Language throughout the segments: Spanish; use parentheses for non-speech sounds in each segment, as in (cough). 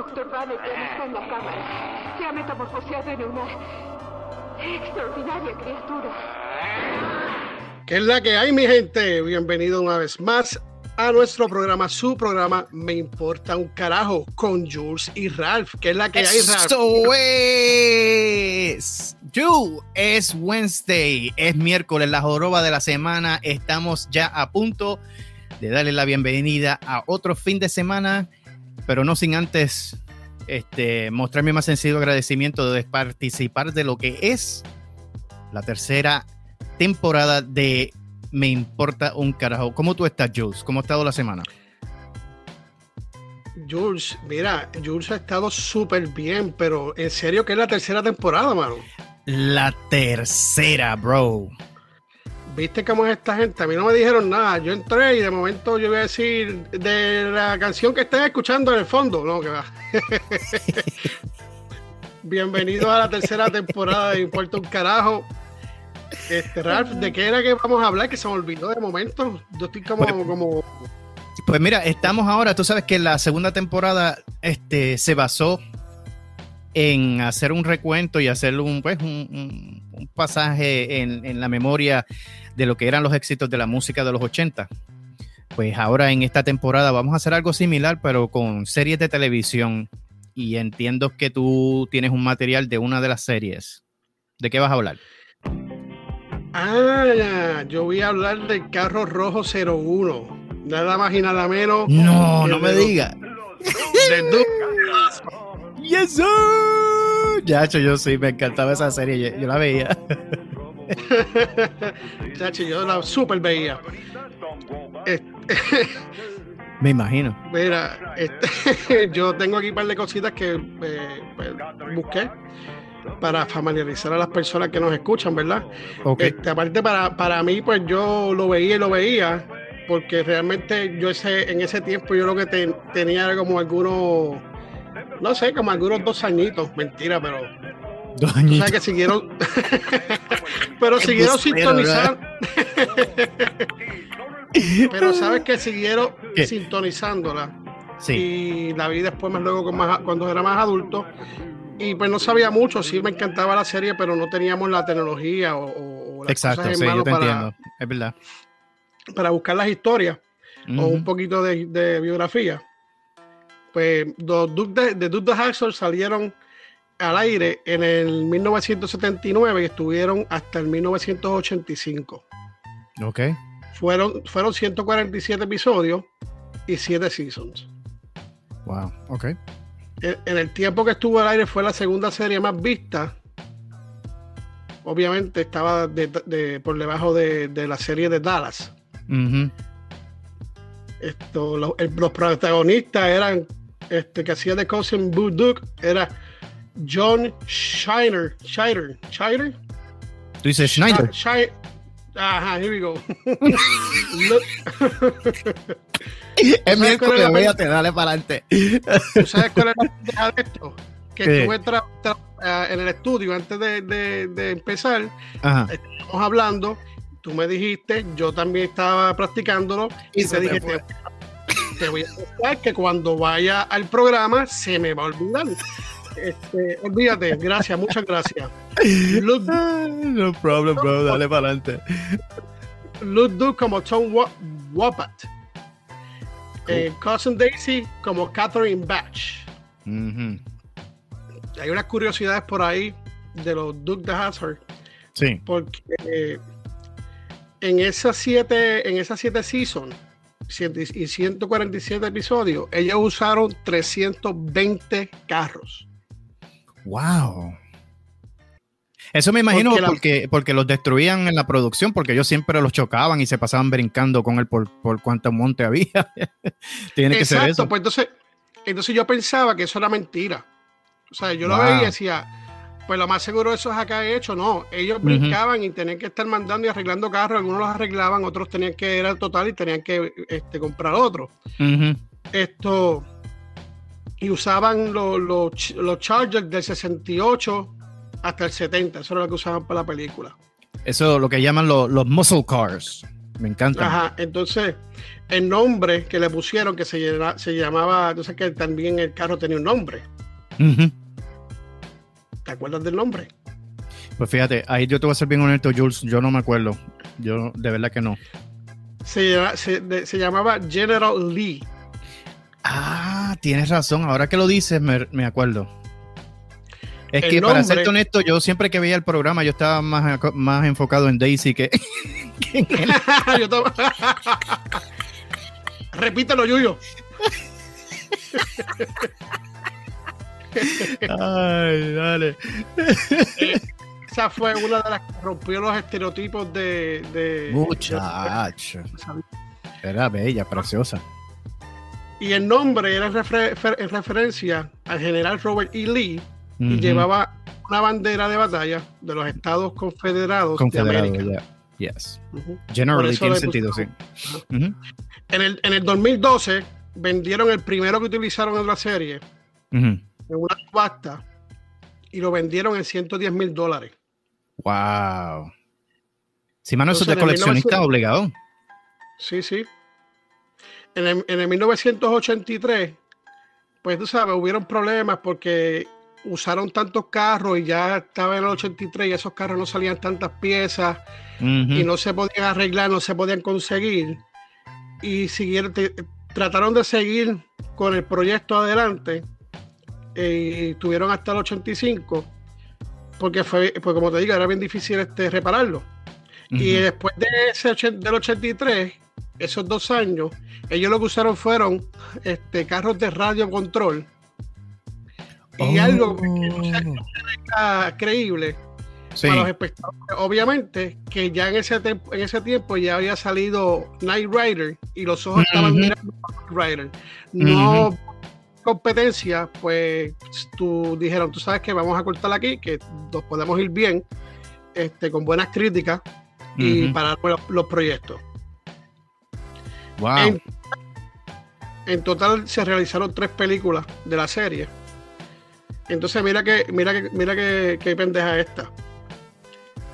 Doctor Banner ya no está en la cámara. Se ha metamorfoseado en una extraordinaria criatura. ¿Qué es la que hay, mi gente? Bienvenido una vez más a nuestro programa, su programa Me Importa un Carajo, con Jules y Ralph. ¿Qué es la que hay, Ralph? Esto es. You, es Wednesday, es miércoles, la joroba de la semana. Estamos ya a punto de darle la bienvenida a otro fin de semana, pero no sin antes este, mostrar mi más sencillo agradecimiento de participar de lo que es la tercera temporada de Me Importa un Carajo. ¿Cómo tú estás, Jules? ¿Cómo ha estado la semana? Jules, mira, Jules ha estado súper bien, pero en serio que es la tercera temporada, mano. La tercera, bro. ¿Viste cómo es esta gente? A mí no me dijeron nada. Yo entré y de momento yo voy a decir de la canción que estén escuchando en el fondo. No, que va. (laughs) Bienvenidos a la tercera temporada de Importa un Carajo. Este, Ralph, ¿de qué era que vamos a hablar? Que se me olvidó de momento. Yo estoy como. Pues, como... pues mira, estamos ahora. Tú sabes que la segunda temporada este, se basó en hacer un recuento y hacer un, pues, un, un pasaje en, en, la memoria de lo que eran los éxitos de la música de los 80. Pues ahora en esta temporada vamos a hacer algo similar, pero con series de televisión. Y entiendo que tú tienes un material de una de las series. ¿De qué vas a hablar? Ah, yo voy a hablar del carro rojo 01. Nada más y nada menos. No, no me digas. (laughs) Yes, sir. Yacho, yo sí, me encantaba esa serie, yo, yo la veía. (laughs) Chacho, yo la super veía. Este, me imagino. Mira, este, (laughs) yo tengo aquí un par de cositas que eh, pues, busqué para familiarizar a las personas que nos escuchan, ¿verdad? Okay. Este, aparte, para, para mí, pues yo lo veía y lo veía, porque realmente yo ese, en ese tiempo yo lo que te, tenía era como algunos no sé, como algunos dos añitos, mentira, pero. Dos añitos. O sea, que siguieron. (laughs) pero siguieron sintonizando. (laughs) pero sabes que siguieron ¿Qué? sintonizándola. Sí. Y la vi después, más luego, con más, cuando era más adulto. Y pues no sabía mucho, sí me encantaba la serie, pero no teníamos la tecnología o, o las Exacto, cosas en sí, mano yo te para, entiendo. Es verdad. para buscar las historias Uh -huh. o un poquito de, de biografía. Pues los Duke de, de Duke de Haxor salieron al aire en el 1979 y estuvieron hasta el 1985. Ok. Fueron, fueron 147 episodios y 7 seasons. Wow, ok. En, en, el tiempo que estuvo al aire fue la segunda serie más vista. Obviamente estaba de, de, por debajo de, de, la serie de Dallas. Uh -huh. Esto, los protagonistas eran este, que hacía de Cousin Boo Duke era John Shiner. Shiner. Shiner. ¿Tú dices Schneider? Shiner. Ajá, here we go. es miércoles, véate, dale para adelante. ¿Tú sabes cuál es la de esto? Que ¿Qué? estuve tra tra uh, en el estudio antes de, de, de empezar. Ajá. Estábamos hablando, tú me dijiste, yo también estaba practicándolo y, y te dije, te, te voy a que cuando vaya al programa se me va a olvidar. Este, olvídate, gracias, muchas gracias. (laughs) No problem, bro, dale para adelante. Luke Duke como Tom. Cool. Eh, Cousin Daisy como Catherine Batch. Mm -hmm. Hay unas curiosidades por ahí de los Duke de Hazard. Sí. Porque eh, en esas siete, en esas siete seasons y 147 episodios, ellos usaron 320 carros. Wow. Eso me imagino porque, porque, la... porque, los destruían en la producción, porque ellos siempre los chocaban y se pasaban brincando con él por, por cuánto monte había. (laughs) Tiene que Exacto, ser eso. Pues entonces, entonces yo pensaba que eso era mentira. O sea, yo wow. lo veía y decía, pues lo más seguro eso es acá hecho. No, ellos brincaban uh -huh. y tenían que estar mandando y arreglando carros. Algunos los arreglaban, otros tenían que ir al total y tenían que este, comprar otro. Uh -huh. Esto. Y usaban los, los, los Chargers del 68 hasta el 70. Eso era lo que usaban para la película. Eso es lo que llaman los, los muscle cars. Me encanta. Ajá, entonces el nombre que le pusieron, que se, se llamaba, entonces que también el carro tenía un nombre. ¿Te acuerdas del nombre? Pues fíjate, ahí yo te voy a ser bien honesto, Jules, yo no me acuerdo. Yo de verdad que no. Se, se, llamaba General Lee. Ah, tienes razón. Ahora que lo dices, me, acuerdo. Es que para serte honesto, yo siempre que veía el programa, yo estaba más, más enfocado en Daisy que, (laughs) en él. (laughs) (laughs) Repítelo, Yuyo. Ay, dale. (laughs) Esa fue una de las que rompió los estereotipos de. de Muchacho. Era bella, preciosa. Y el nombre era en referencia al general Robert E. Lee y llevaba una bandera de batalla de los Estados Confederados, de América. Yes. Generally tiene sentido, sí. en, el, en el 2012 vendieron el primero que utilizaron en la serie en una subasta y lo vendieron en 110 mil dólares. Wow. Si mano, eso es de coleccionista obligado. Sí, sí. En el, en el 1983, pues tú sabes, hubieron problemas porque usaron tantos carros y ya estaba en el 83 y esos carros no salían tantas piezas y no se podían arreglar, no se podían conseguir. Y siguieron, trataron de seguir con el proyecto adelante eh, tuvieron hasta el 85 porque fue, pues como te digo, era bien difícil este, repararlo. Y después de ese, del 83, esos dos años, ellos lo que usaron fueron este, carros de radio control. Y oh. algo que no sea creíble para los espectadores. Obviamente que ya en ese, tiempo, en ese tiempo ya había salido Night Rider y los ojos estaban mirando a Night Rider. No competencia, pues tú dijeron, tú sabes que vamos a cortar aquí, que nos podemos ir bien, este, con buenas críticas y para los, proyectos. Wow. En, total se realizaron tres películas de la serie. Entonces mira que, mira que, mira que, pendeja esta.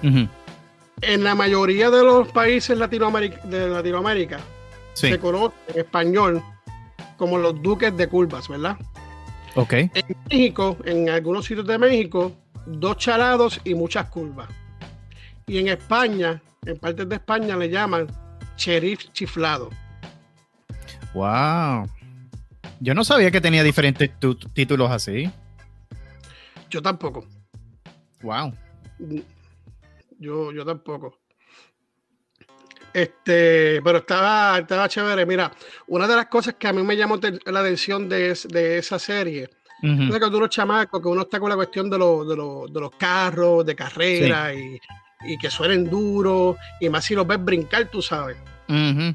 En la mayoría de los países Latinoamérica, de Latinoamérica se conoce español como los duques de curvas, ¿verdad? Ok. En México, en algunos sitios de México, dos chalados y muchas curvas. Y en España, en partes de España le llaman sheriff chiflado. Wow. Yo no sabía que tenía diferentes títulos así. Yo tampoco. Wow. Yo, yo tampoco. Este, pero estaba, estaba chévere. Mira, una de las cosas que a mí me llamó la atención de, esa serie es que uno chamacos, que uno está con la cuestión de, de, los carros, de carrera y, que suenen duros, y más si los ves brincar, tú sabes. Yo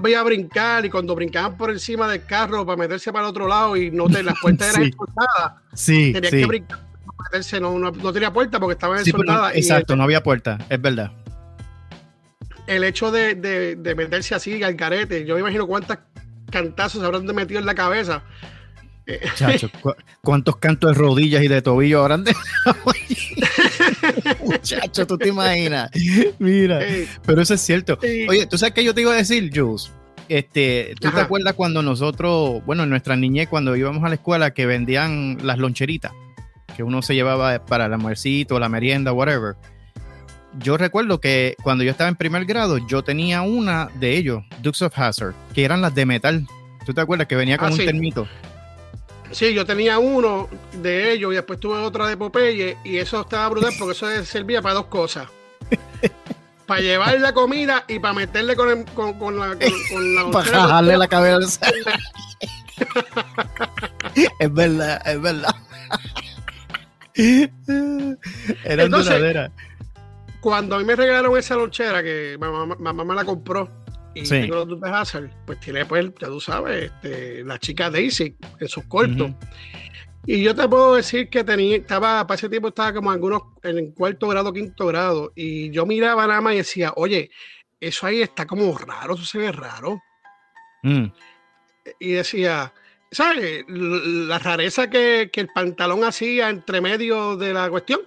voy a brincar y cuando brincaban por encima del carro para meterse para el otro lado y no te, las puertas eran (laughs) expulsadas, sí, tenías que brincar para meterse, no, no, tenía puerta porque estaban pues, ensoldadas. exacto, no había puerta, es verdad el hecho de, de, meterse así al carete, yo me imagino cuántas cantazos se habrán metido en la cabeza. Chacho, (laughs) ¿cuántos cantos de rodillas y de tobillo habrán de... (laughs) Muchacho, tú te imaginas. Mira, pero eso es cierto. Oye, ¿tú sabes qué yo te iba a decir, Jules? Este, ¿tú te acuerdas cuando nosotros, bueno, en nuestra niñez, cuando íbamos a la escuela, que vendían las loncheritas, que uno se llevaba para el almuercito, la merienda, whatever? Yo recuerdo que cuando yo estaba en primer grado, yo tenía una de ellos, Dukes of Hazard, que eran las de metal. ¿Tú te acuerdas que venía con ah, un termito? Sí, yo tenía uno de ellos y después tuve otra de Popeye y eso estaba brutal porque eso (laughs) servía para dos cosas. (laughs) para llevar la comida y para meterle con, la... (laughs) para jalarle la cabeza. es verdad, es verdad. Era Entonces, cuando a mí me regalaron esa lonchera que mamá, mamá me la compró y sí. tengo los Hazard, pues tiene, pues, ya tú sabes, este, la chica Daisy en sus cortos. Y yo te puedo decir que tenía, estaba, para ese tiempo estaba como algunos en cuarto grado, quinto grado, y yo miraba nada más y decía, oye, eso ahí está como raro, eso se ve raro. Mm. Y decía, ¿sabes? La rareza que, que, el pantalón hacía entre medio de la cuestión.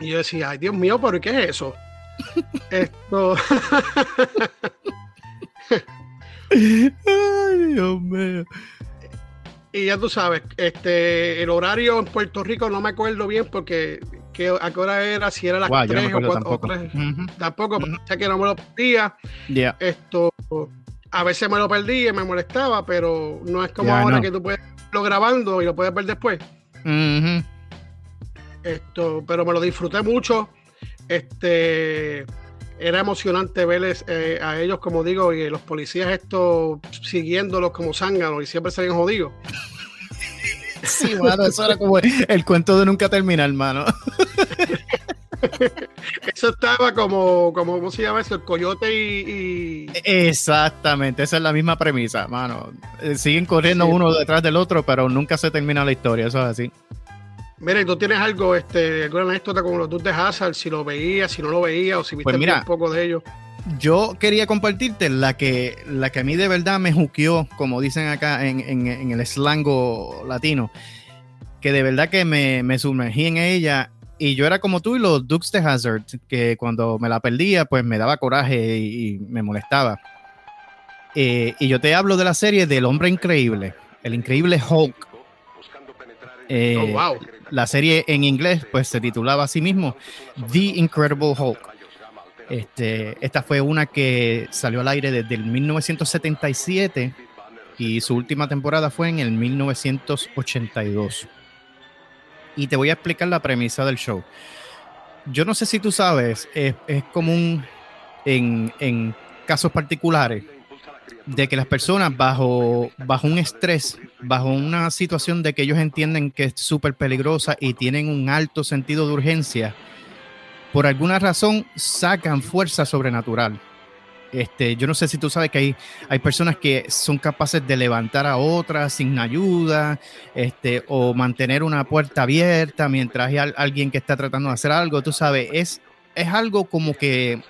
Y yo decía, ay Dios mío, ¿pero qué es eso? (laughs) Esto. Ay, Dios mío. Y ya tú sabes, este, el horario en Puerto Rico no me acuerdo bien porque que, a qué hora era, si era las no 3 me o acuerdo 4 tampoco. Ujú. Tampoco, Ujú. o sea que no me lo perdía. Ya. Esto, a veces me lo perdí y me molestaba, pero no es como Ya, ahora no. que tú puedes verlo grabando y lo puedes ver después. Ujú. Esto, pero me lo disfruté mucho. Este, era emocionante verles eh, a ellos, como digo, y los policías estos siguiéndolos como zánganos y siempre se ven jodidos. Sí, mano, eso era como el cuento de nunca terminar, hermano. (laughs) Eso estaba como, como ¿cómo se llama eso? El coyote y, y- Exactamente, esa es la misma premisa, mano. Eh, Siguen corriendo Sí. uno detrás del otro, pero nunca se termina la historia, eso es así. Mira, ¿y tú tienes algo, este, alguna anécdota con los dos de Hazard, si lo veías, si no lo veías, o si viste Pues mira. un poco de ellos. Yo quería compartirte la que, la que a mí de verdad me juqueó, como dicen acá en, en- en el slango latino, que de verdad que me, me sumergí en ella. Y yo era como tú y los Dukes de Hazard, que cuando me la perdía, pues me daba coraje y, y me molestaba. Eh, y yo te hablo de la serie del hombre increíble, el increíble Hulk. Eh, Oh, wow. La serie en inglés, pues se titulaba así mismo, The Incredible Hulk. Este, esta fue una que salió al aire desde el 1977 y su última temporada fue en el 1982. Y te voy a explicar la premisa del show. Yo no sé si tú sabes, es, es común en, en casos particulares de que las personas bajo, bajo un estrés, bajo una situación de que ellos entienden que es súper peligrosa y tienen un alto sentido de urgencia, por alguna razón sacan fuerza sobrenatural. Este, yo no sé si tú sabes que hay, hay personas que son capaces de levantar a otras sin ayuda, este, o mantener una puerta abierta mientras hay al- alguien que está tratando de hacer algo. Tú sabes, es, es algo como que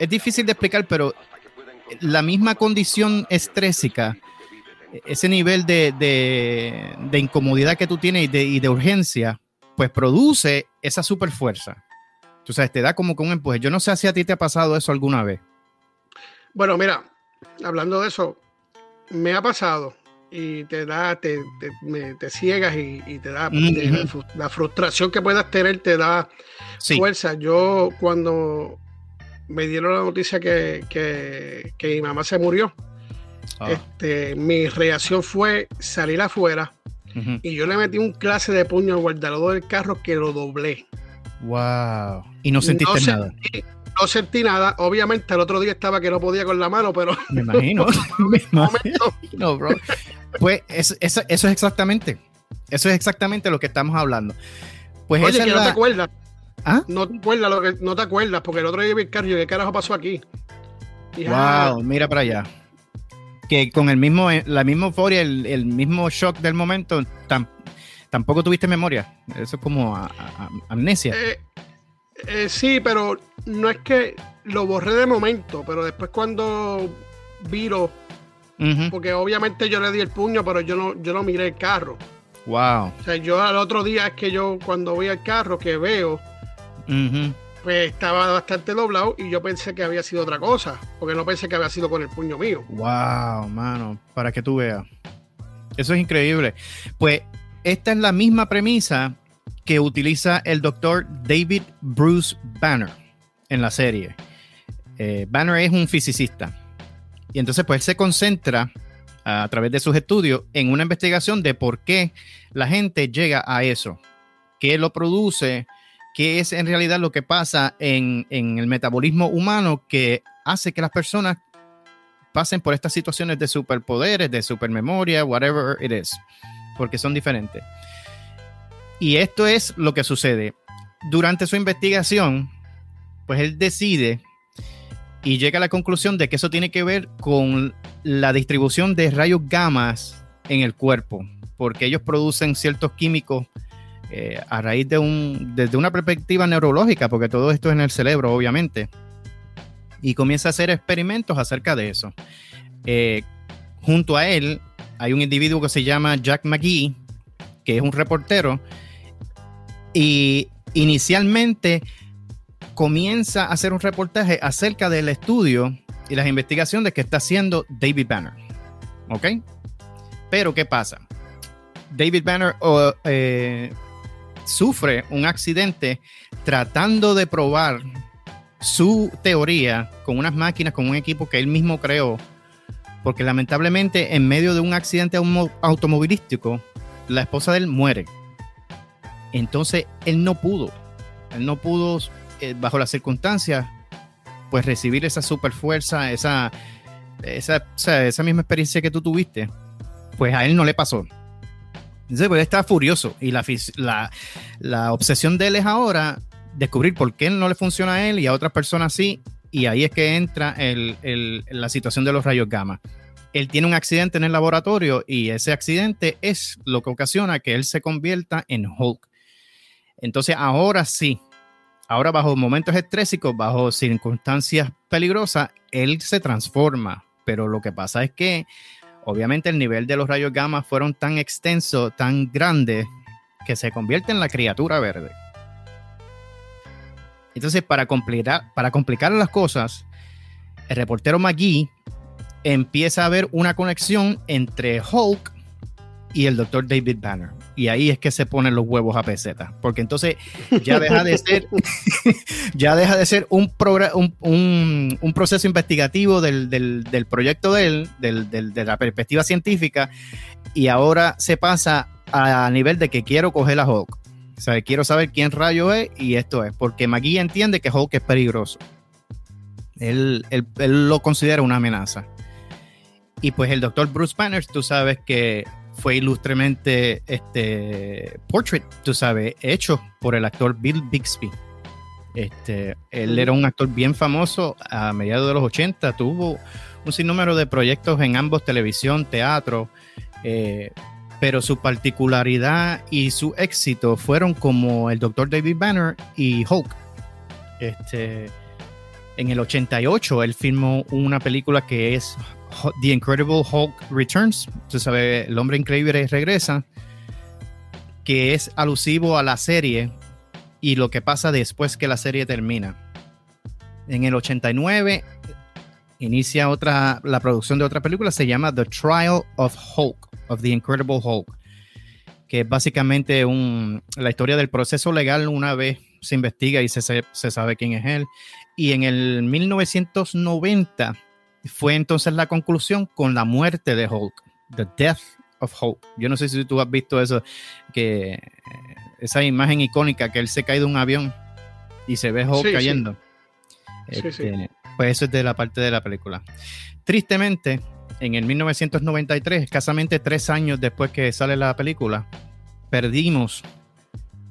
es difícil de explicar, pero la misma condición estrésica, ese nivel de, de- de incomodidad que tú tienes y de, y de urgencia, pues produce esa super fuerza. Tú sabes, te da como que un empuje. Yo no sé si a ti te ha pasado eso alguna vez. Bueno, mira, hablando de eso, me ha pasado y te da, te, te, me- te ciegas y, y te da, te- la, fru- la frustración que puedas tener te da Sí. fuerza. Yo cuando me dieron la noticia que, que- que mi mamá se murió, Ah, este, mi reacción fue salir afuera y yo le metí un clase de puño al guardalodo del carro que lo doblé. Wow. Y no sentiste No nada. sentí- no sentí nada. Obviamente el otro día estaba que no podía con la mano, pero Me imagino. (laughs) (laughs) Me (laughs) imagino, bro. Pues es- eso, eso es exactamente. Eso es exactamente lo que estamos hablando. Pues oye, esa que es no te acuerdas. ¿Ah? No te acuerdas lo que no te acuerdas, porque el otro día vi el carro y ¿qué carajo pasó aquí? Y, ah, Wow, mira para allá. Que con el mismo, eh, la misma euforia, el, el mismo shock del momento, tam- tampoco tuviste memoria. Eso es como a- a- a- amnesia. eh, eh, sí, pero no es que lo borré de momento, pero después cuando viro, Ujú. porque obviamente yo le di el puño, pero yo no, yo no miré el carro. Wow. O sea, yo al otro día es que yo cuando voy al carro que veo. Pues estaba bastante doblado y yo pensé que había sido otra cosa, porque no pensé que había sido con el puño mío. Wow, mano, para que tú veas. Eso es increíble. Pues esta es la misma premisa que utiliza el doctor David Bruce Banner en la serie. Eh, Banner es un fisicista. Y entonces, pues él se concentra a través de sus estudios en una investigación de por qué la gente llega a eso, qué lo produce, qué es en realidad lo que pasa en, en el metabolismo humano que hace que las personas pasen por estas situaciones de superpoderes, de supermemoria, whatever it is, porque son diferentes. Y esto es lo que sucede. Durante su investigación, pues él decide y llega a la conclusión de que eso tiene que ver con la distribución de rayos gamas en el cuerpo, porque ellos producen ciertos químicos a raíz de un, desde una perspectiva neurológica, porque todo esto es en el cerebro, obviamente y comienza a hacer experimentos acerca de eso. Eh, junto a él hay un individuo que se llama Jack McGee, que es un reportero, y inicialmente comienza a hacer un reportaje acerca del estudio y las investigaciones que está haciendo David Banner. ¿Ok? Pero, ¿qué pasa? David Banner eh, sufre un accidente tratando de probar su teoría con unas máquinas, con un equipo que él mismo creó, porque lamentablemente en medio de un accidente automovilístico, la esposa de él muere. Entonces él no pudo, él no pudo, eh, bajo las circunstancias, pues recibir esa super fuerza, esa, esa, esa misma experiencia que tú tuviste, pues a él no le pasó. Entonces, pues él está furioso y la, la, la obsesión de él es ahora descubrir por qué no le funciona a él y a otras personas sí, y ahí es que entra la situación de los rayos gamma. Él tiene un accidente en el laboratorio y ese accidente es lo que ocasiona que él se convierta en Hulk. Entonces ahora sí, ahora bajo momentos estrésicos, bajo circunstancias peligrosas, él se transforma. Pero lo que pasa es que obviamente el nivel de los rayos gamma fueron tan extensos, tan grandes, que se convierte en la criatura verde. Entonces, para complicar, para complicar las cosas, el reportero McGee empieza a ver una conexión entre Hulk y el doctor David Banner. Y ahí es que se ponen los huevos a peseta. Porque entonces ya deja de ser, (laughs) ya deja de ser un, un, un, proceso investigativo del, del, proyecto de él, del, de la perspectiva científica, y ahora se pasa a nivel de que quiero coger a Hulk. O sea, quiero saber quién rayo es y esto es, porque McGee entiende que Hulk es peligroso. Él, lo considera una amenaza. Y pues el doctor Bruce Banner, tú sabes que fue ilustremente este portrait, tú sabes, hecho por el actor Bill Bixby. Este, él era un actor bien famoso a mediados de los 80, tuvo un sinnúmero de proyectos en ambos, televisión, teatro. Eh, pero su particularidad y su éxito fueron como el Dr. David Banner y Hulk. Este, en el 88 él filmó una película que es The Incredible Hulk Returns, se sabe, el hombre increíble regresa, que es alusivo a la serie y lo que pasa después que la serie termina. En el 89 inicia otra, la producción de otra película, se llama The Trial of Hulk of the Incredible Hulk, que es básicamente un, la historia del proceso legal una vez se investiga y se, se sabe quién es él. Y en el 1990 fue entonces la conclusión con la muerte de Hulk, The Death of Hulk. Yo no sé si tú has visto eso, que esa imagen icónica que él se cae de un avión y se ve Hulk cayendo. Este, pues eso es de la parte de la película. Tristemente, en el 1993, escasamente tres años después que sale la película, perdimos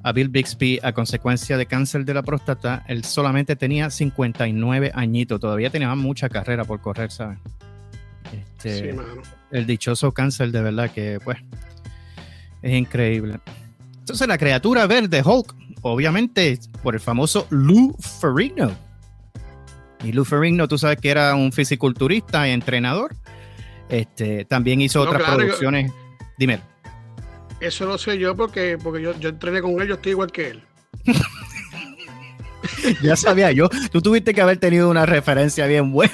a Bill Bixby a consecuencia de cáncer de la próstata. Él solamente tenía 59 añitos, todavía tenía mucha carrera por correr, ¿sabes? Este, el dichoso cáncer, de verdad que, pues, es increíble. Entonces, la criatura verde, Hulk, obviamente por el famoso Lou Ferrigno. Y Lou Ferrigno, tú sabes que era un fisiculturista y entrenador. Este, también hizo otras producciones. Dime. Eso lo sé yo porque, porque yo, yo entrené con él, yo estoy igual que él. (laughs) ya sabía yo. Tú tuviste que haber tenido una referencia bien buena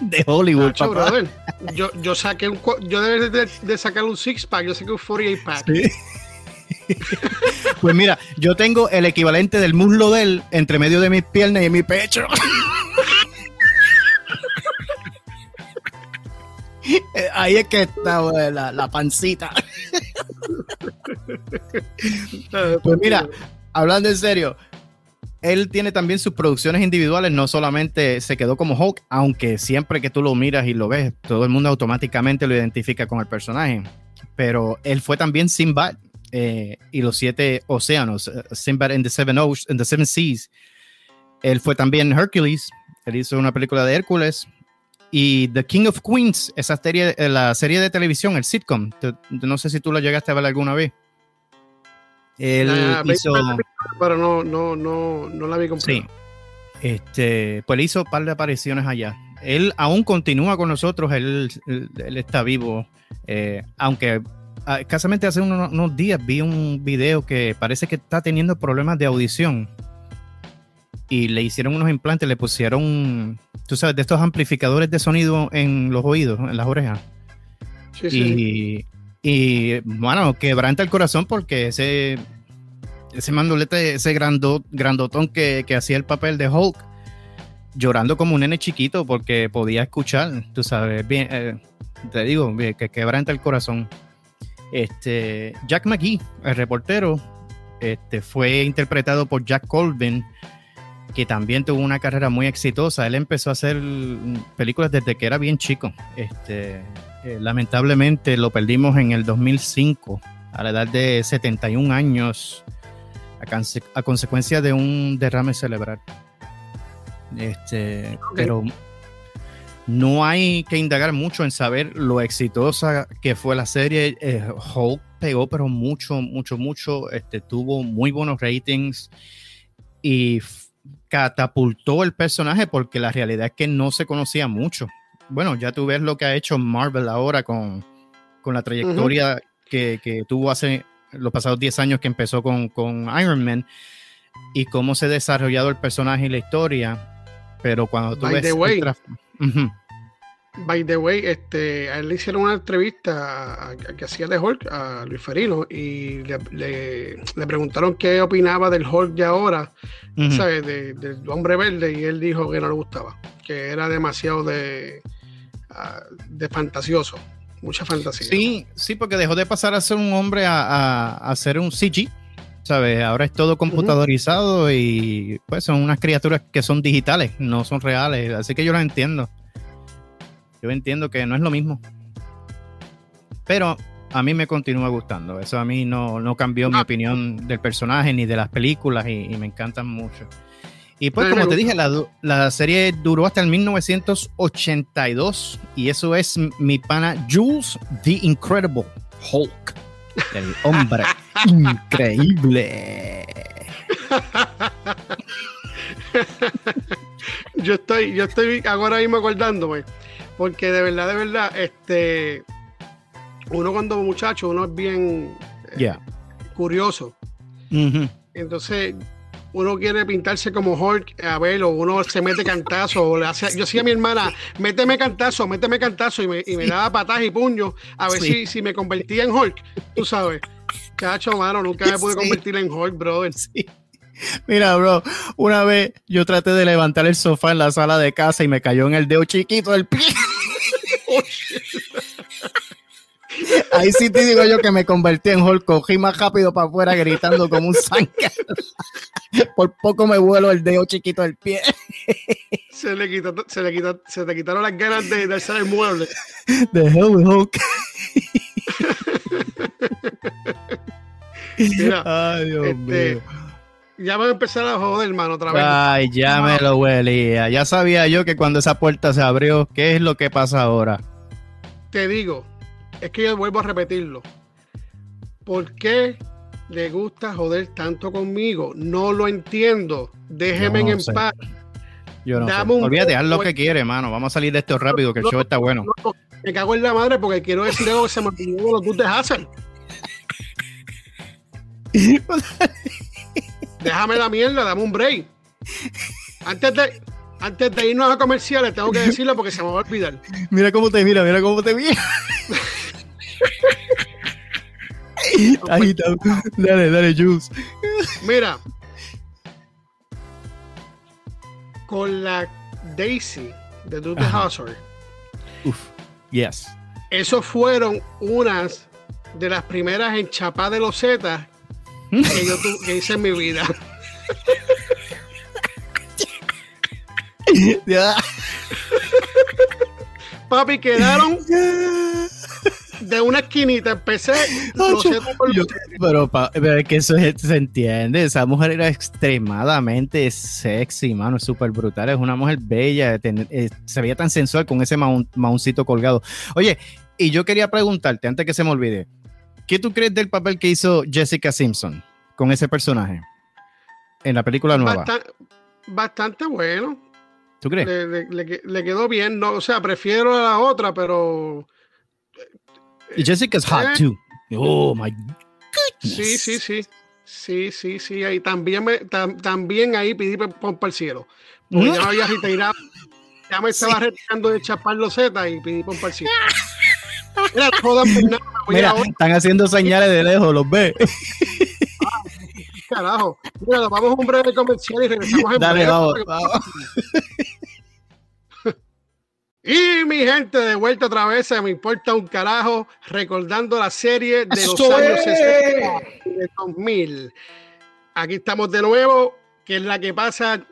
de Hollywood. yo, yo saqué un yo debí de, sacar un six pack, yo saqué un 48 pack. (laughs) pues mira, yo tengo el equivalente del muslo de él entre medio de mis piernas y mi pecho. (laughs) Eh, ahí es que está la, pancita. (laughs) pues mira, hablando en serio, él tiene también sus producciones individuales, no solamente se quedó como Hulk, aunque siempre que tú lo miras y lo ves, todo el mundo automáticamente lo identifica con el personaje. Pero él fue también Sinbad eh, y los siete océanos, eh, Sinbad in the Seven, the Seven Seas. Él fue también Hercules, él hizo una película de Hércules, y The King of Queens, esa serie, eh, la serie de televisión, el sitcom, no sé si tú la llegaste a ver alguna vez. Él hizo... Pero no, no, no, no la vi completa. Sí. Este, pues hizo un par de apariciones allá. Él aún continúa con nosotros, él, él, está vivo, eh, aunque ah, escasamente hace unos, unos, días vi un video que parece que está teniendo problemas de audición y le hicieron unos implantes, le pusieron, tú sabes, de estos amplificadores de sonido en los oídos, en las orejas. Sí, y, y, bueno, quebranta el corazón porque ese, ese mandolete, ese grandotón que, que hacía el papel de Hulk, llorando como un nene chiquito porque podía escuchar, tú sabes, bien, eh, te digo, que quebranta el corazón. Este, Jack McGee, el reportero, este, fue interpretado por Jack Colvin, que también tuvo una carrera muy exitosa. Él empezó a hacer películas desde que era bien chico. Este, eh, lamentablemente lo perdimos en el 2005, a la edad de 71 años, a, consecuencia de un derrame cerebral. Este, Pero no hay que indagar mucho en saber lo exitosa que fue la serie. Eh, Hulk pegó, pero mucho, mucho, mucho. Este, tuvo muy buenos ratings y catapultó el personaje porque la realidad es que no se conocía mucho. Bueno, ya tú ves lo que ha hecho Marvel ahora con, la trayectoria que, tuvo hace los pasados 10 años que empezó con, con Iron Man y cómo se ha desarrollado el personaje y la historia pero cuando tú by The way, By the way, este, a él le hicieron una entrevista a, que hacía de Hulk, a Luis Ferino, y le, preguntaron qué opinaba del Hulk de ahora, ¿sabes? del hombre verde, y él dijo que no le gustaba, que era demasiado de, ah, de fantasioso, mucha fantasía. Sí, sí, porque dejó de pasar a ser un hombre a, a ser un CG ¿sabes? Ahora es todo computadorizado y pues son unas criaturas que son digitales, no son reales, así que yo lo entiendo. Yo entiendo que no es lo mismo. Pero a mí me continúa gustando, eso a mí no, cambió mi ah. opinión del personaje ni de las películas y, me encantan mucho. Y pues como te dije, la, la, serie duró hasta el 1982 y eso es mi pana Jules the Incredible Hulk. El hombre (laughs) increíble. yo estoy, yo estoy ahora mismo acordándome, porque de verdad, de verdad, este, uno cuando muchacho, uno es bien eh, curioso. Entonces, uno quiere pintarse como Hulk, a ver, o uno se mete cantazo, o le hace, yo decía a mi hermana, méteme cantazo, méteme cantazo, y me, y me daba patas y puños, a ver si, si me convertía en Hulk, tú sabes. Cacho, mano, nunca me pude convertir en Hulk, brother. Mira, bro, una vez yo traté de levantar el sofá en la sala de casa y me cayó en el dedo chiquito del pie. Ahí sí te digo yo que me convertí en Hulk, cogí más rápido para afuera gritando como un zanca. Por poco me vuelo el dedo chiquito del pie. Se le quitó, se le quitó, se te quitaron las ganas de darse el mueble. The hell Hulk. Mira, Ay, Dios este, mío. Ya va a empezar a joder, hermano, otra vez. Ay, ya me lo huelía. Ya sabía yo que cuando esa puerta se abrió, ¿qué es lo que pasa ahora? Te digo, es que yo vuelvo a repetirlo. ¿Por qué le gusta joder tanto conmigo? No lo entiendo. Déjeme en paz. Yo no Dame sé. Olvídate, haz lo que quiere, hermano. Vamos a salir de esto rápido, que el show está bueno. me cago en la madre porque quiero decir algo que se me olvidó lo que ustedes hacen. Déjame la mierda, dame un break. Antes de, antes de irnos a comerciales, tengo que decirlo porque se me va a olvidar. Mira cómo te mira, mira cómo te mira. Ahí. Dale, dale, Jules. Mira. Con la Daisy de Dude Hazard. Uf, yes. Esos fueron unas de las primeras enchapadas de los Zetas que yo que hice en mi vida. (laughs) Papi, quedaron de una esquinita. Empecé. pero, es que eso se entiende. Esa mujer era extremadamente sexy, mano. Es súper brutal. Es una mujer bella. Eh, se veía tan sensual con ese mauncito colgado. Oye, y yo quería preguntarte, antes que se me olvide, ¿qué tú crees del papel que hizo Jessica Simpson con ese personaje en la película nueva? bastante bueno. ¿Tú crees? Le, quedó bien, no, o sea, prefiero a la otra, pero. Y Jessica's hot eh. too. Oh my Sí, sí, sí. Sí, sí, sí. Ahí también, me, también ahí pedí pompa al cielo. Porque ya me había retirado. Ya me estaba retirando de chapar los Z y pedí pompa al cielo. Mira, Mira están haciendo señales de lejos, ¿los ve? Ah, carajo. Mira, vamos a un breve comercial y regresamos en Dale, vamos, vamos. Y mi gente, de vuelta otra vez, se me importa un carajo, recordando la serie de los años 60 de 2000. Aquí estamos de nuevo, ¿qué es la que pasa?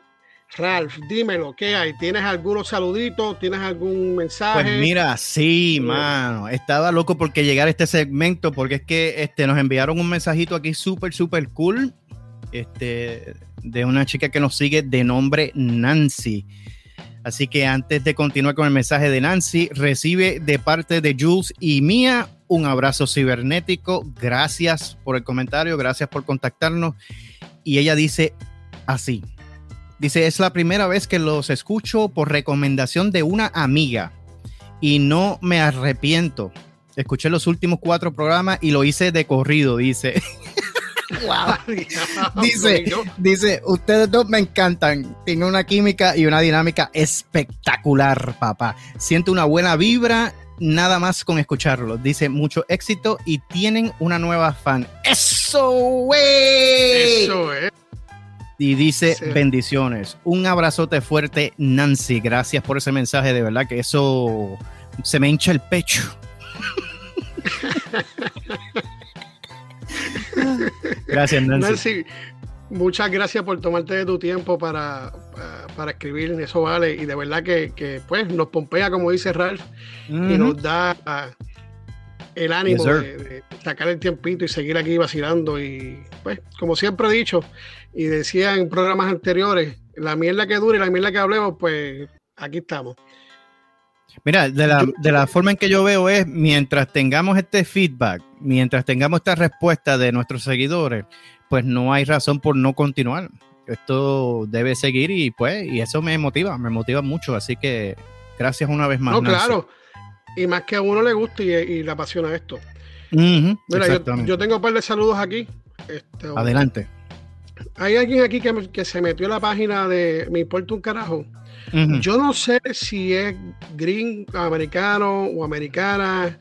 Ralph, dímelo, ¿qué hay? ¿Tienes algunos saluditos? ¿Tienes algún mensaje? Pues mira, sí, mano. Estaba loco porque llegar a este segmento, porque es que este, nos enviaron un mensajito aquí súper, súper cool. Este, de una chica que nos sigue de nombre Nancy. Así que antes de continuar con el mensaje de Nancy, recibe de parte de Jules y Mía un abrazo cibernético. Gracias por el comentario, gracias por contactarnos. Y ella dice así. Dice, es la primera vez que los escucho por recomendación de una amiga y no me arrepiento. Escuché los últimos cuatro programas y lo hice de corrido, dice. (laughs) (laughs) (laughs) dice, dice, ustedes dos me encantan. Tienen una química y una dinámica espectacular, papá. Siento una buena vibra nada más con escucharlo. Dice mucho éxito y tienen una nueva fan. Eso, güey. Eso es. Y dice bendiciones. Un abrazote fuerte, Nancy. Gracias por ese mensaje. De verdad que eso se me hincha el pecho. (laughs) Gracias, Nancy. Muchas gracias por tomarte de tu tiempo para, para, escribir, eso vale. Y de verdad que, pues nos pompea, como dice Ralph, y nos da ah, el ánimo de, sacar el tiempito y seguir aquí vacilando. Y pues, como siempre he dicho, y decía en programas anteriores, la mierda que dure y la mierda que hablemos, pues aquí estamos. Mira, de la, de la, forma en que yo veo es, mientras tengamos este feedback, mientras tengamos esta respuesta de nuestros seguidores, pues no hay razón por no continuar. Esto debe seguir y pues, y eso me motiva, me motiva mucho. Así que gracias una vez más. No, claro. Y más que a uno le gusta y, le apasiona esto. Mira, yo, tengo un par de saludos aquí. Este, Adelante. Hay alguien aquí que, que se metió en la página de Me importa un carajo yo no sé si es green americano o americana.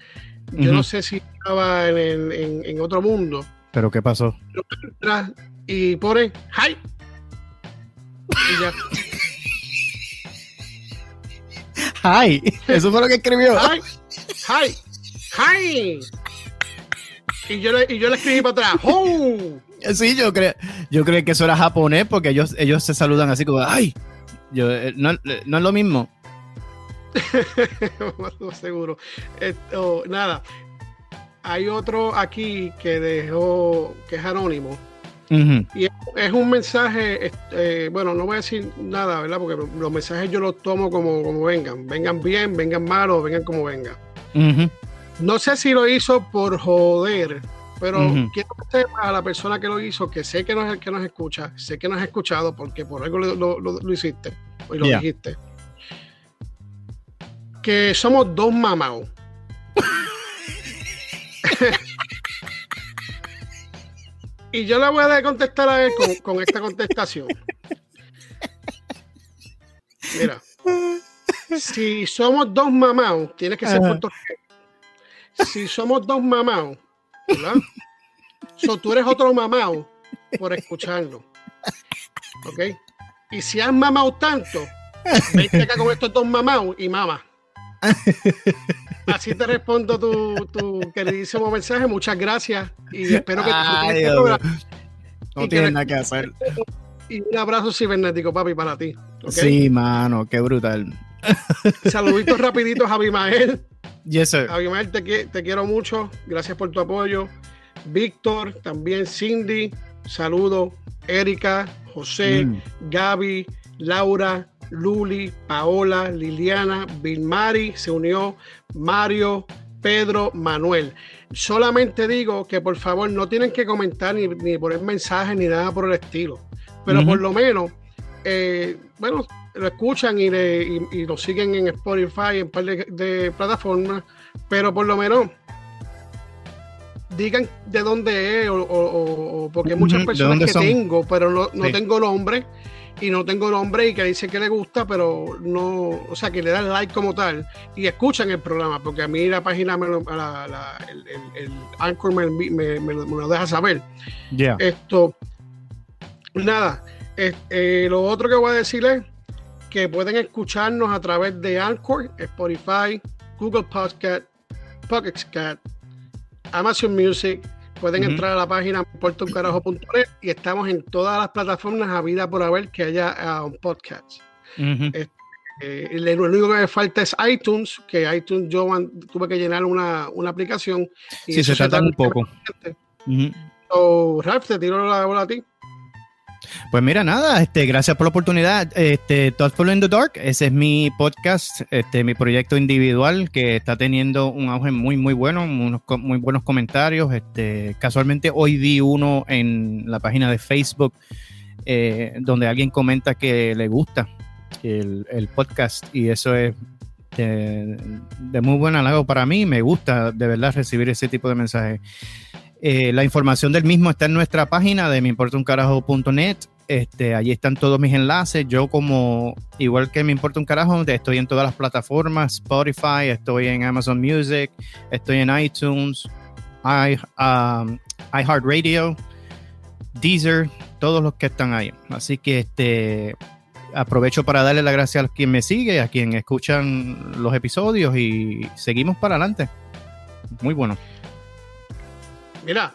Yo no sé si estaba en, otro mundo. ¿Pero qué pasó? Y pone hi. Y ya. Hi. Eso fue lo que escribió. Hi. Hi. Hi. Y yo le, y yo le escribí para atrás. ¡Oh! Sí, yo creo, yo creo que eso era japonés porque ellos, ellos se saludan así como ¡ay! Yo, eh, no, eh, no, es lo mismo. (laughs) seguro. Esto, nada. Hay otro aquí que dejó, que es anónimo. Y es, un mensaje, este, bueno, no voy a decir nada, ¿verdad? Porque los mensajes yo los tomo como, como vengan. Vengan bien, vengan malos, vengan como vengan. No sé si lo hizo por joder, pero quiero que sepa a la persona que lo hizo, que sé que no es el que nos escucha, sé que nos has escuchado porque por algo lo, hiciste y lo dijiste. Que somos dos mamaos. (laughs) y yo le voy a contestar a él con, esta contestación. Mira, si somos dos mamaos, tienes que ser puertorriqueño. Si somos dos mamaos, ¿verdad? So, tú eres otro mamado por escucharlo. ¿Ok? Y si has mamado tanto, vete acá con estos dos mamados y mama. Así te respondo tu, tu, queridísimo mensaje. Muchas gracias y espero que Ay, No tienes nada que hacer. Y un abrazo cibernético, papi, para ti. Sí, mano, qué brutal. Saluditos rapiditos a Abimael. Yes, sir. Abimael, te, te quiero mucho. Gracias por tu apoyo. Víctor, también Cindy, saludo. Erika, José, mm. Gaby, Laura, Luli, Paola, Liliana, Vilmari, se unió Mario, Pedro, Manuel. Solamente digo que por favor no tienen que comentar ni, ni poner mensajes ni nada por el estilo. Pero por lo menos, eh, bueno, lo escuchan y, lo siguen en Spotify, en un par de, plataformas, pero por lo menos digan de dónde es o, porque hay muchas personas que tengo, pero no, no tengo nombre y no tengo nombre y que dice que le gusta, pero no, o sea, que le dan like como tal y escuchan el programa, porque a mí la página, me lo, la, el, el, Anchor me, me, lo deja saber. Ya. Esto, nada, eh, lo otro que voy a decir es que pueden escucharnos a través de Anchor, Spotify, Google Podcast, Pocket Cat, Amazon Music, Pueden entrar a la página puertouncarajo.net y estamos en todas las plataformas a vida por haber que haya ah, un podcast. Este, lo único que me falta es iTunes, que iTunes yo tuve que llenar una, aplicación. Y sí, se trata un poco. Ralph, te tiro la bola a ti. Pues mira, nada, este, gracias por la oportunidad. Este, Thoughtful in the Dark, ese es mi podcast, este, mi proyecto individual que está teniendo un auge muy, muy bueno, unos muy buenos comentarios. Este, casualmente hoy vi uno en la página de Facebook eh, donde alguien comenta que le gusta el, podcast y eso es de, muy buen halago para mí. Me gusta de verdad recibir ese tipo de mensajes. Eh, la información del mismo está en nuestra página de meimportauncarajo.net. Este, allí están todos mis enlaces. Yo como, igual que me importa un carajo, estoy en todas las plataformas, Spotify, estoy en Amazon Music, estoy en iTunes, um, iHeartRadio, Deezer, todos los que están ahí. Así que este, aprovecho para darle las gracias a quien me sigue, a quien escuchan los episodios y seguimos para adelante. Muy bueno. Mira,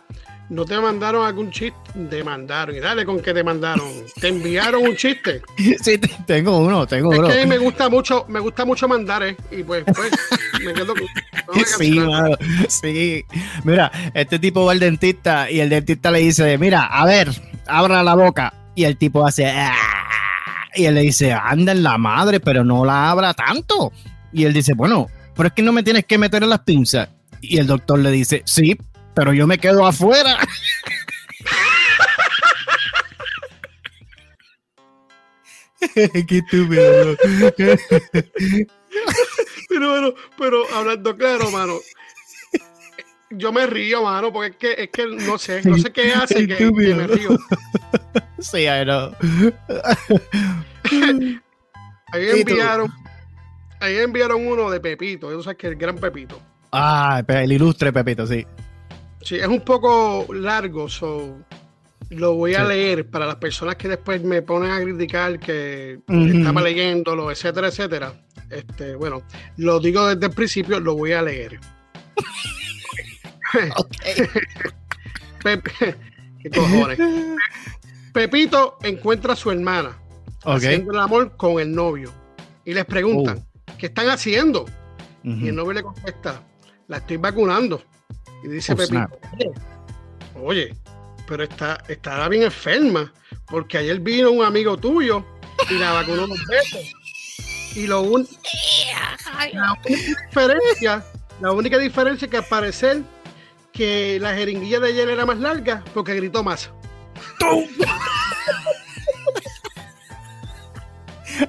¿no te mandaron algún chiste? Te mandaron. Y dale con que te mandaron. ¿Te enviaron un chiste? (laughs) Sí, tengo uno, tengo uno. Es que me gusta mucho, me gusta mucho mandar, ¿eh? Y pues, pues me quedo Sí, sí. Mira, este tipo va al dentista y el dentista le dice, mira, a ver, abra la boca. Y el tipo hace... Ah", y él le dice, anda en la madre, pero no la abra tanto. Y él dice, bueno, pero es que no me tienes que meter en las pinzas. Y el doctor le dice, sí, pero yo me quedo afuera. Qué estúpido. pero, bueno, pero hablando claro, mano. Yo me río, mano, porque es que, es que no sé, no sé qué hace que, me río. Sí, I know. ahí enviaron, ahí enviaron uno de Pepito, eso es que el gran Pepito. Ah, el ilustre Pepito, sí. Sí, es un poco largo, so lo voy a leer para las personas que después me ponen a criticar que estaba leyéndolo, etcétera, etcétera. Este, bueno, lo digo desde el principio, lo voy a leer. (laughs) (laughs) ¿Qué cojones? Pepito encuentra a su hermana haciendo el amor con el novio y les preguntan, oh. ¿qué están haciendo? Y el novio le contesta, la estoy vacunando. Y dice Pepito, oye, pero está, estará bien enferma, porque ayer vino un amigo tuyo y la vacunó dos veces. Y lo un... la única diferencia, la única diferencia es que al parecer que la jeringuilla de ayer era más larga porque gritó más.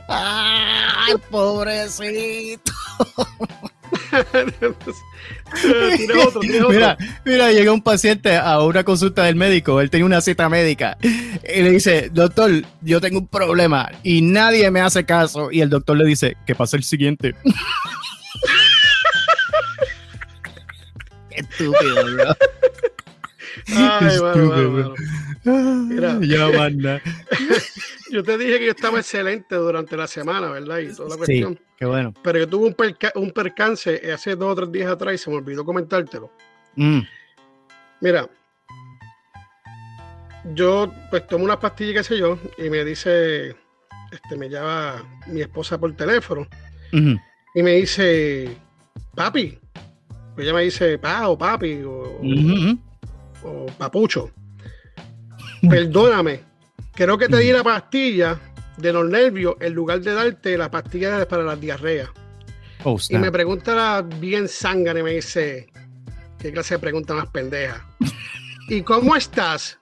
¡Ay, pobrecito! Mira, mira, llega un paciente a una consulta del médico, él tenía una cita médica y le dice, doctor, yo tengo un problema y nadie me hace caso. Y el doctor le dice, que pasa el siguiente. (laughs) Qué estúpido, bro. Ay, bueno, Mira, (laughs) ya manda. (laughs) yo te dije que yo estaba excelente durante la semana, ¿verdad? Y toda la cuestión. Sí, qué bueno. Pero yo tuve un, percance hace dos o tres días atrás y se me olvidó comentártelo. Mm. Mira, yo pues tomo una pastilla, qué sé yo, y me dice, este, me llama mi esposa por teléfono y me dice, papi. Pues ella me dice, pa o papi o, o papucho. Perdóname, creo que te di la pastilla de los nervios en lugar de darte la pastilla para las diarreas. Oh, y me pregunta la bien sangre y me dice, ¿qué clase de pregunta más pendeja? (laughs) ¿Y cómo estás?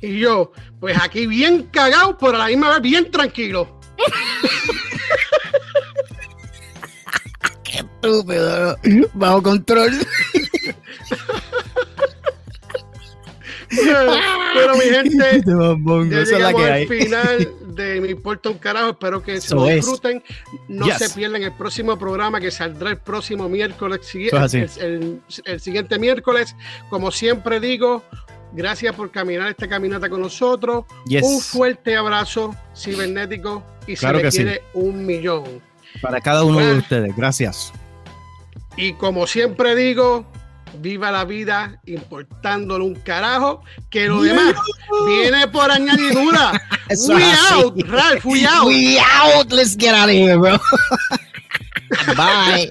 Y yo, pues aquí bien cagado, pero a la misma vez bien tranquilo. (laughs) Qué estúpido, bajo control. (laughs) Pero mi gente, (laughs) ya llegamos al final de Mi Importa un Carajo. Espero que se lo disfruten. No se pierdan el próximo programa que saldrá el próximo miércoles, el, el, siguiente miércoles. Como siempre digo, gracias por caminar esta caminata con nosotros. Un fuerte abrazo cibernético y se le quiere un millón. Para cada uno de ustedes, gracias. Y como siempre digo, viva la vida importándole un carajo, que lo demás viene por añadidura. (laughs) we out, Ralph, we out. We out, let's get out of here, bro. (laughs) Bye.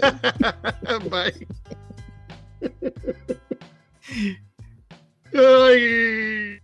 Bye. Ay.